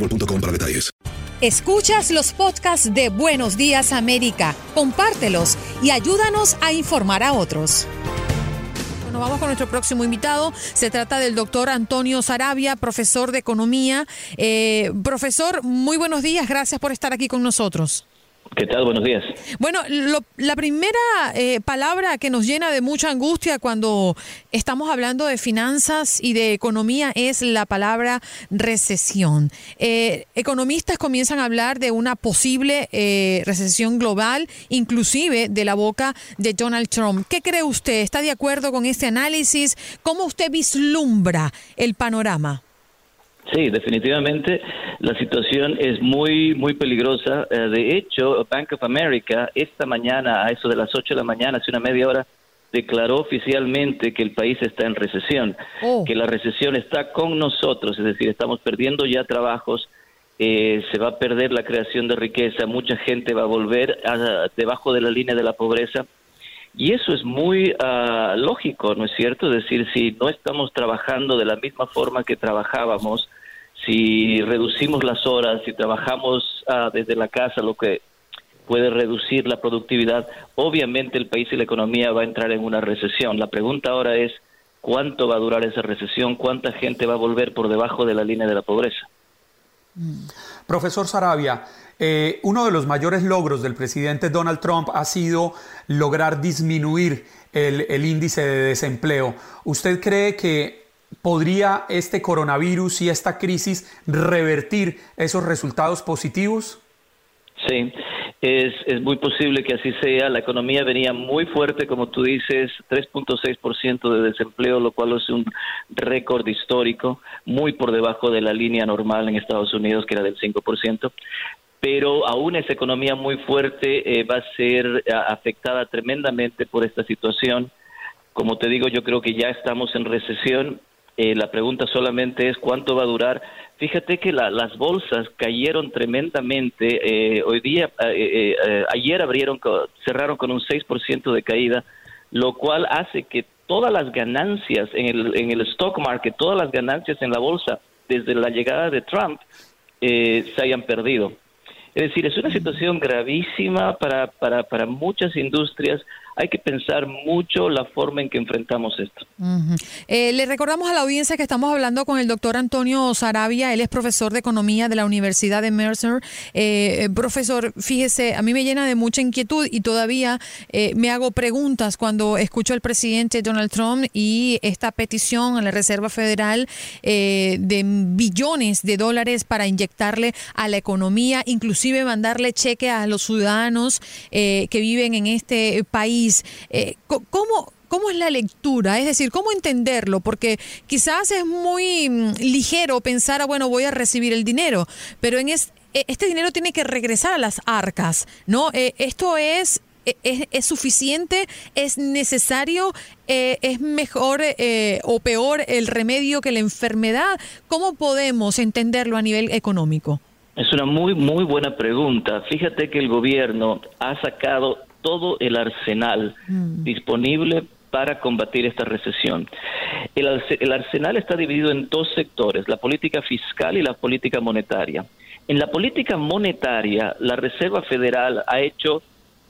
boostmobile.com para detalles. Escuchas los podcasts de Buenos Días América, compártelos y ayúdanos a informar a otros. Bueno, vamos con nuestro próximo invitado. Se trata del doctor Antonio Sarabia, profesor de economía. Eh, profesor, muy buenos días. Gracias por estar aquí con nosotros. ¿Qué tal? Buenos días. Bueno, la primera eh, palabra que nos llena de mucha angustia cuando estamos hablando de finanzas y de economía es la palabra recesión. Eh, economistas comienzan a hablar de una posible eh, recesión global, inclusive de la boca de Donald Trump. ¿Qué cree usted? ¿Está de acuerdo con este análisis? ¿Cómo usted vislumbra el panorama? Sí, definitivamente la situación es muy, muy peligrosa. Eh, de hecho, Bank of America esta mañana, a eso de las 8 de la mañana, hace una media hora, declaró oficialmente que el país está en recesión, oh. que la recesión está con nosotros, es decir, estamos perdiendo ya trabajos, eh, se va a perder la creación de riqueza, mucha gente va a volver debajo de la línea de la pobreza. Y eso es muy ah, lógico, ¿no es cierto? Es decir, si no estamos trabajando de la misma forma que trabajábamos, si reducimos las horas, si trabajamos ah, desde la casa, lo que puede reducir la productividad, obviamente el país y la economía va a entrar en una recesión. La pregunta ahora es, ¿cuánto va a durar esa recesión? ¿Cuánta gente va a volver por debajo de la línea de la pobreza? Mm. Profesor Sarabia, eh, uno de los mayores logros del presidente Donald Trump ha sido lograr disminuir el índice de desempleo. ¿Usted cree que ¿Podría este coronavirus y esta crisis revertir esos resultados positivos? Sí, es, es, muy posible que así sea. La economía venía muy fuerte, como tú dices, 3.6% de desempleo, lo cual es un récord histórico, muy por debajo de la línea normal en Estados Unidos, que era del 5%. Pero aún esa economía muy fuerte eh, va a ser afectada tremendamente por esta situación. Como te digo, yo creo que ya estamos en recesión eh, la pregunta solamente es cuánto va a durar. Fíjate que las bolsas cayeron tremendamente. Eh, hoy día, eh, ayer abrieron, cerraron con un 6% de caída, lo cual hace que todas las ganancias en el, en el stock market, todas las ganancias en la bolsa desde la llegada de Trump se hayan perdido. Es decir, es una situación gravísima para, para, para muchas industrias. Hay que pensar mucho la forma en que enfrentamos esto. Eh, le recordamos a la audiencia que estamos hablando con el doctor Antonio Sarabia, él es profesor de economía de la Universidad de Mercer. Eh, profesor, fíjese, a mí me llena de mucha inquietud y todavía eh, me hago preguntas cuando escucho al presidente Donald Trump y esta petición a la Reserva Federal de billones de dólares para inyectarle a la economía, inclusive mandarle cheque a los ciudadanos que viven en este país. ¿Cómo? ¿Cómo es la lectura? Es decir, ¿cómo entenderlo? Porque quizás es muy mm, ligero pensar, ah, bueno, voy a recibir el dinero, pero en e, este dinero tiene que regresar a las arcas, ¿no? Eh, esto es e, ¿Es, suficiente? ¿Es necesario? Eh, ¿Es mejor eh, o peor el remedio que la enfermedad? ¿Cómo podemos entenderlo a nivel económico? Es una muy, muy buena pregunta. Fíjate que el gobierno ha sacado todo el arsenal mm. disponible para combatir esta recesión. El, arsenal está dividido en dos sectores, la política fiscal y la política monetaria. En la política monetaria, la Reserva Federal ha hecho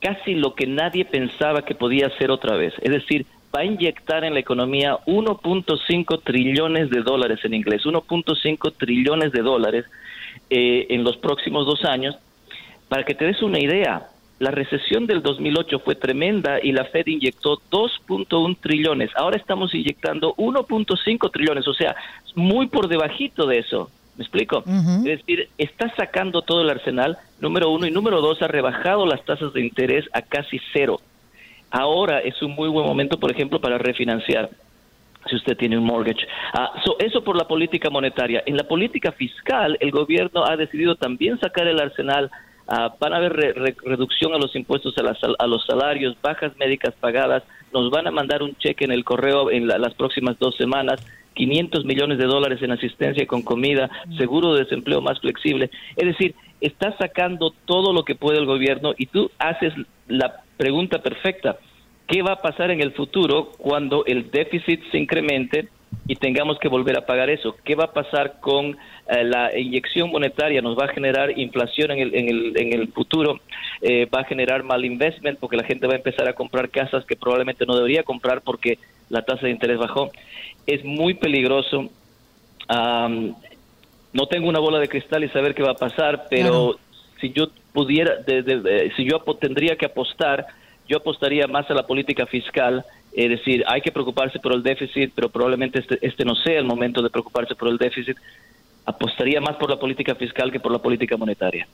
casi lo que nadie pensaba que podía hacer otra vez. Es decir, va a inyectar en la economía 1.5 trillones de dólares en inglés, 1.5 trillones de dólares eh, en los próximos dos años. Para que te des una idea, la recesión del 2008 fue tremenda y la Fed inyectó 2.1 trillones. Ahora estamos inyectando 1.5 trillones, o sea, muy por debajito de eso. ¿Me explico? Es decir, está sacando todo el arsenal, número uno, y número dos, ha rebajado las tasas de interés a casi cero. Ahora es un muy buen momento, por ejemplo, para refinanciar si usted tiene un mortgage. Ah, eso por la política monetaria. En la política fiscal, el gobierno ha decidido también sacar el arsenal Ah, van a haber reducción a los impuestos a, los salarios, bajas médicas pagadas, nos van a mandar un cheque en el correo en las próximas dos semanas, 500 millones de dólares en asistencia con comida, seguro de desempleo más flexible. Es decir, está sacando todo lo que puede el gobierno y tú haces la pregunta perfecta. ¿Qué va a pasar en el futuro cuando el déficit se incremente y tengamos que volver a pagar eso. ¿Qué va a pasar con eh, la inyección monetaria? Nos va a generar inflación en el, en el, en el futuro, eh, va a generar mal investment porque la gente va a empezar a comprar casas que probablemente no debería comprar porque la tasa de interés bajó. Es muy peligroso. no tengo una bola de cristal y saber qué va a pasar, pero si yo pudiera, si yo tendría que apostar, yo apostaría más a la política fiscal es decir, hay que preocuparse por el déficit, pero probablemente este, este no sea el momento de preocuparse por el déficit. Apostaría más por la política fiscal que por la política monetaria.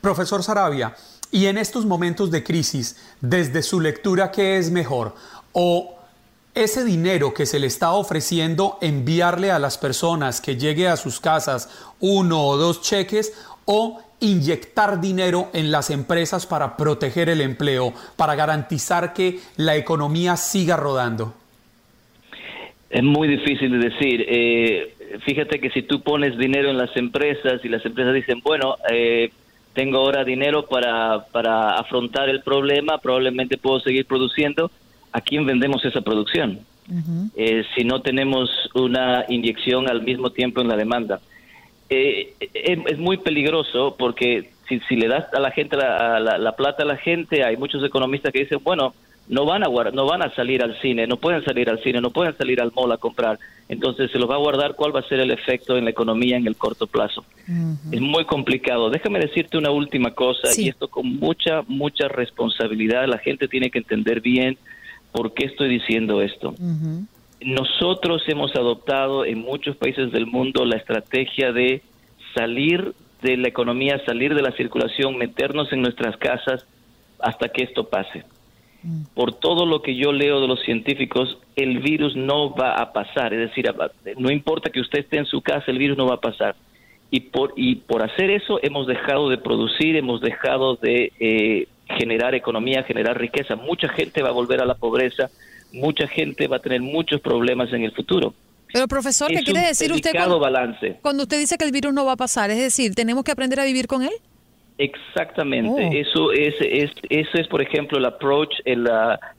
Profesor Sarabia, y en estos momentos de crisis, desde su lectura, ¿qué es mejor? ¿O ese dinero que se le está ofreciendo enviarle a las personas que llegue a sus casas uno o dos cheques o inyectar dinero en las empresas para proteger el empleo, para garantizar que la economía siga rodando? Es muy difícil de decir. Eh, fíjate que si tú pones dinero en las empresas y las empresas dicen, bueno, eh, tengo ahora dinero para, para afrontar el problema, probablemente puedo seguir produciendo, ¿a quién vendemos esa producción? Eh, si no tenemos una inyección al mismo tiempo en la demanda. Eh, es, muy peligroso porque si, si, le das a la gente la, la, plata a la gente, hay muchos economistas que dicen, bueno, no van a no van a salir al cine, no pueden salir al cine, no pueden salir al mall a comprar. Entonces se los va a guardar cuál va a ser el efecto en la economía en el corto plazo. Es muy complicado. Déjame decirte una última cosa y esto con mucha mucha responsabilidad. La gente tiene que entender bien por qué estoy diciendo esto. Nosotros hemos adoptado en muchos países del mundo la estrategia de salir de la economía, salir de la circulación, meternos en nuestras casas hasta que esto pase. Mm. Por todo lo que yo leo de los científicos, el virus no va a pasar. Es decir, no importa que usted esté en su casa, el virus no va a pasar. Y por, y por hacer eso hemos dejado de producir, hemos dejado de eh, generar economía, generar riqueza. Mucha gente va a volver a la pobreza, mucha gente va a tener muchos problemas en el futuro. Pero profesor, ¿qué quiere decir usted cuando, balance. cuando usted dice que el virus no va a pasar? Es decir, ¿tenemos que aprender a vivir con él? Exactamente, oh. eso es, es, eso es, por ejemplo, el approach el,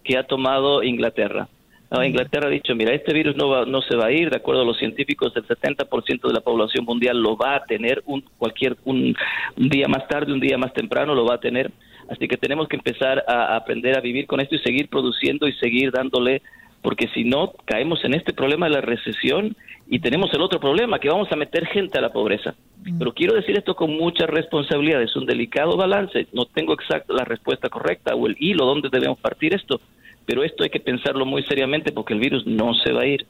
que ha tomado Inglaterra. Mm. Inglaterra ha dicho, mira, este virus no, va, no se va a ir, de acuerdo a los científicos, el 70% de la población mundial lo va a tener un, cualquier un, día más tarde, un día más temprano, lo va a tener. Así que tenemos que empezar a aprender a vivir con esto y seguir produciendo y seguir dándole, porque si no, caemos en este problema de la recesión y tenemos el otro problema, que vamos a meter gente a la pobreza. Pero quiero decir esto con mucha responsabilidad, es un delicado balance, no tengo exacta la respuesta correcta o el hilo donde debemos partir esto, pero esto hay que pensarlo muy seriamente porque el virus no se va a ir.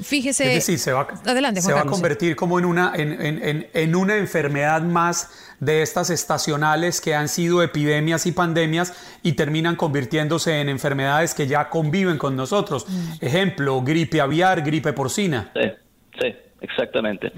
Fíjese. Es decir, se va, adelante, se va a convertir como en una, en, en, en, una enfermedad más de estas estacionales que han sido epidemias y pandemias y terminan convirtiéndose en enfermedades que ya conviven con nosotros. Mm. Ejemplo, gripe aviar, gripe porcina. Sí, sí. Exactamente.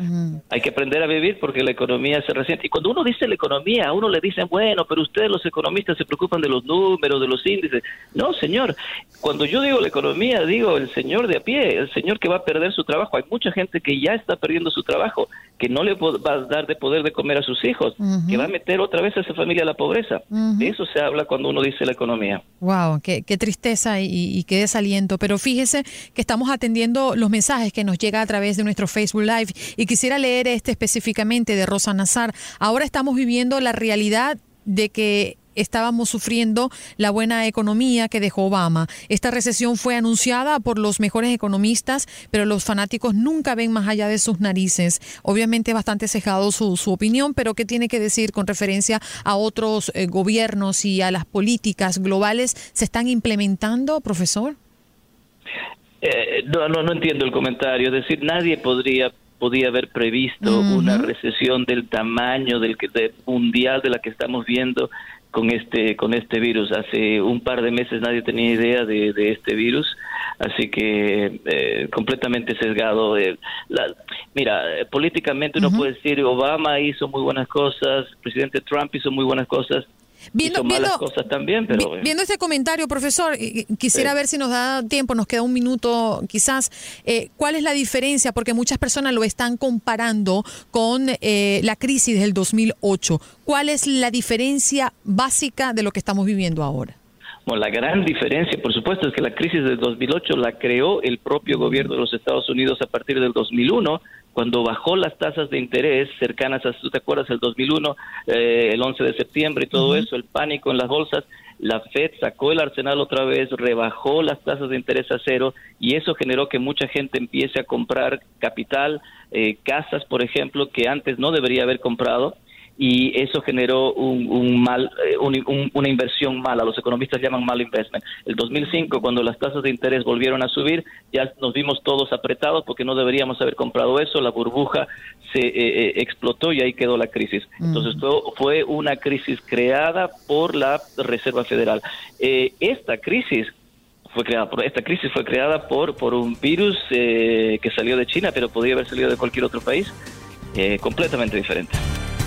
Hay que aprender a vivir porque la economía se resiente. Y cuando uno dice la economía, a uno le dicen, bueno, pero ustedes los economistas se preocupan de los números, de los índices. No, señor. Cuando yo digo la economía, digo el señor de a pie, el señor que va a perder su trabajo. Hay mucha gente que ya está perdiendo su trabajo, que no le va a dar de poder de comer a sus hijos, que va a meter otra vez a esa familia a la pobreza. De eso se habla cuando uno dice la economía. Wow, qué, tristeza y, y qué desaliento. Pero fíjese que estamos atendiendo los mensajes que nos llega a través de nuestro Facebook Live y quisiera leer este específicamente de Rosa Nazar. Ahora estamos viviendo la realidad de que estábamos sufriendo la buena economía que dejó Obama. Esta recesión fue anunciada por los mejores economistas, pero los fanáticos nunca ven más allá de sus narices. Obviamente bastante cejado su, su opinión, pero ¿qué tiene que decir con referencia a otros eh, gobiernos y a las políticas globales? ¿Se están implementando, profesor? Eh, no, no, no entiendo el comentario. Es decir, nadie podría podía haber previsto una recesión del tamaño del que de, mundial de la que estamos viendo con este con este virus. Hace un par de meses nadie tenía idea de, de este virus, así que eh, completamente sesgado. Eh, la, mira, eh, políticamente uno puede decir Obama hizo muy buenas cosas, el presidente Trump hizo muy buenas cosas, Viendo, cosas también, pero... Viendo este comentario, profesor, quisiera ver si nos da tiempo, nos queda un minuto quizás, eh, ¿cuál es la diferencia? Porque muchas personas lo están comparando con eh, la crisis del 2008. ¿Cuál es la diferencia básica de lo que estamos viviendo ahora? Bueno, la gran diferencia, por supuesto, es que la crisis del 2008 la creó el propio gobierno de los Estados Unidos a partir del 2001 cuando bajó las tasas de interés cercanas a, ¿tú te acuerdas? El 2001, eh, el 11 de septiembre y todo eso, el pánico en las bolsas, la Fed sacó el arsenal otra vez, rebajó las tasas de interés a cero y eso generó que mucha gente empiece a comprar capital, eh, casas, por ejemplo, que antes no debería haber comprado y eso generó un, mal, eh, una inversión mala. Los economistas llaman mal investment. El 2005, cuando las tasas de interés volvieron a subir, ya nos vimos todos apretados porque no deberíamos haber comprado eso. La burbuja se eh, eh, explotó y ahí quedó la crisis. Entonces fue una crisis creada por la Reserva Federal. esta crisis fue creada por esta crisis fue creada por por un virus que salió de China, pero podría haber salido de cualquier otro país, completamente diferente.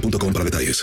para detalles.